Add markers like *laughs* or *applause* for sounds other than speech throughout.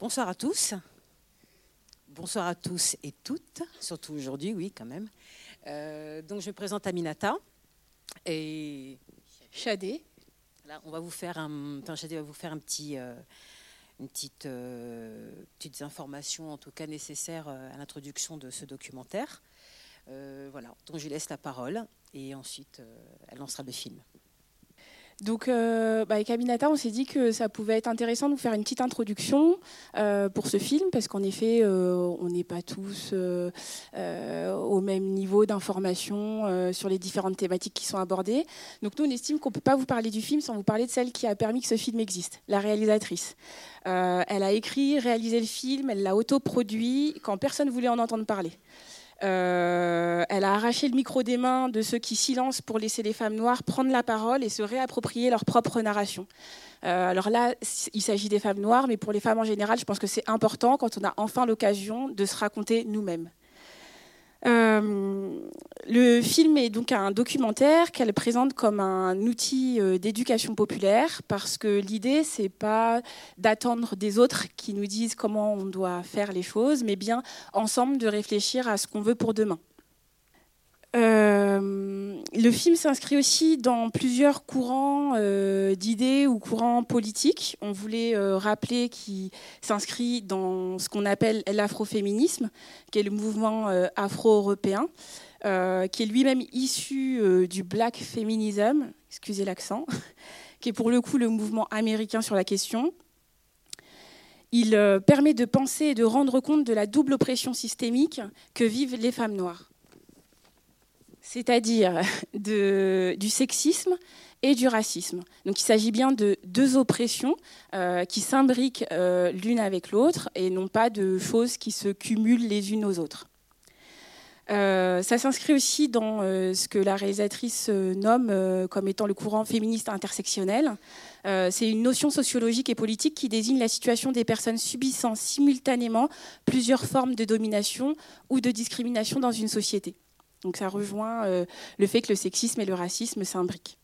Bonsoir à tous. Bonsoir à tous et toutes, surtout aujourd'hui, oui, quand même. Euh, donc, je présente Aminata et Chadé. Là, on va vous faire un, enfin, Chadé va vous faire un petit, euh, une petite, euh, en tout cas nécessaires à l'introduction de ce documentaire. voilà. Donc, je laisse la parole et ensuite, elle lancera le film. Donc, euh, bah, avec Aminata, on s'est dit que ça pouvait être intéressant de vous faire une petite introduction euh, pour ce film, parce qu'en effet, euh, on n'est pas tous au même niveau d'information sur les différentes thématiques qui sont abordées. Donc, nous, on estime qu'on ne peut pas vous parler du film sans vous parler de celle qui a permis que ce film existe, la réalisatrice. elle a écrit, réalisé le film, elle l'a autoproduit quand personne ne voulait en entendre parler. Euh, elle a arraché le micro des mains de ceux qui silencent pour laisser les femmes noires prendre la parole et se réapproprier leur propre narration. Euh, alors là, il s'agit des femmes noires, mais pour les femmes en général, je pense que c'est important quand on a enfin l'occasion de se raconter nous-mêmes. Euh, le film est donc un documentaire qu'elle présente comme un outil euh, d'éducation populaire parce que l'idée c'est pas d'attendre des autres qui nous disent comment on doit faire les choses, mais bien ensemble de réfléchir à ce qu'on veut pour demain. Euh, le film s'inscrit aussi dans plusieurs courants euh, d'idées ou courants politiques. On voulait euh, rappeler qu'il s'inscrit dans ce qu'on appelle l'afroféminisme, qui est le mouvement afro-européen, qui est lui-même issu du black feminism, excusez l'accent, *laughs* qui est pour le coup le mouvement américain sur la question. Il permet de penser et de rendre compte de la double oppression systémique que vivent les femmes noires c'est-à-dire du sexisme et du racisme. Donc il s'agit bien de deux oppressions euh, qui s'imbriquent euh, l'une avec l'autre et non pas de choses qui se cumulent les unes aux autres. Euh, ça s'inscrit aussi dans ce que la réalisatrice nomme comme étant le courant féministe intersectionnel. C'est une notion sociologique et politique qui désigne la situation des personnes subissant simultanément plusieurs formes de domination ou de discrimination dans une société. Donc ça rejoint euh, le fait que le sexisme et le racisme s'imbriquent.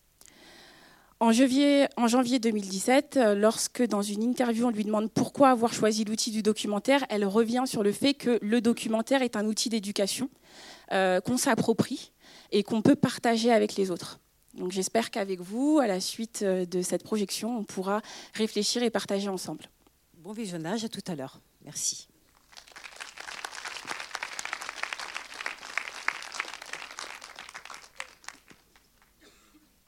En janvier, en janvier 2017, euh, lorsque dans une interview on lui demande pourquoi avoir choisi l'outil du documentaire, elle revient sur le fait que le documentaire est un outil d'éducation euh, qu'on s'approprie et qu'on peut partager avec les autres. Donc j'espère qu'avec vous, à la suite de cette projection, on pourra réfléchir et partager ensemble. Bon visionnage, à tout à l'heure. Merci.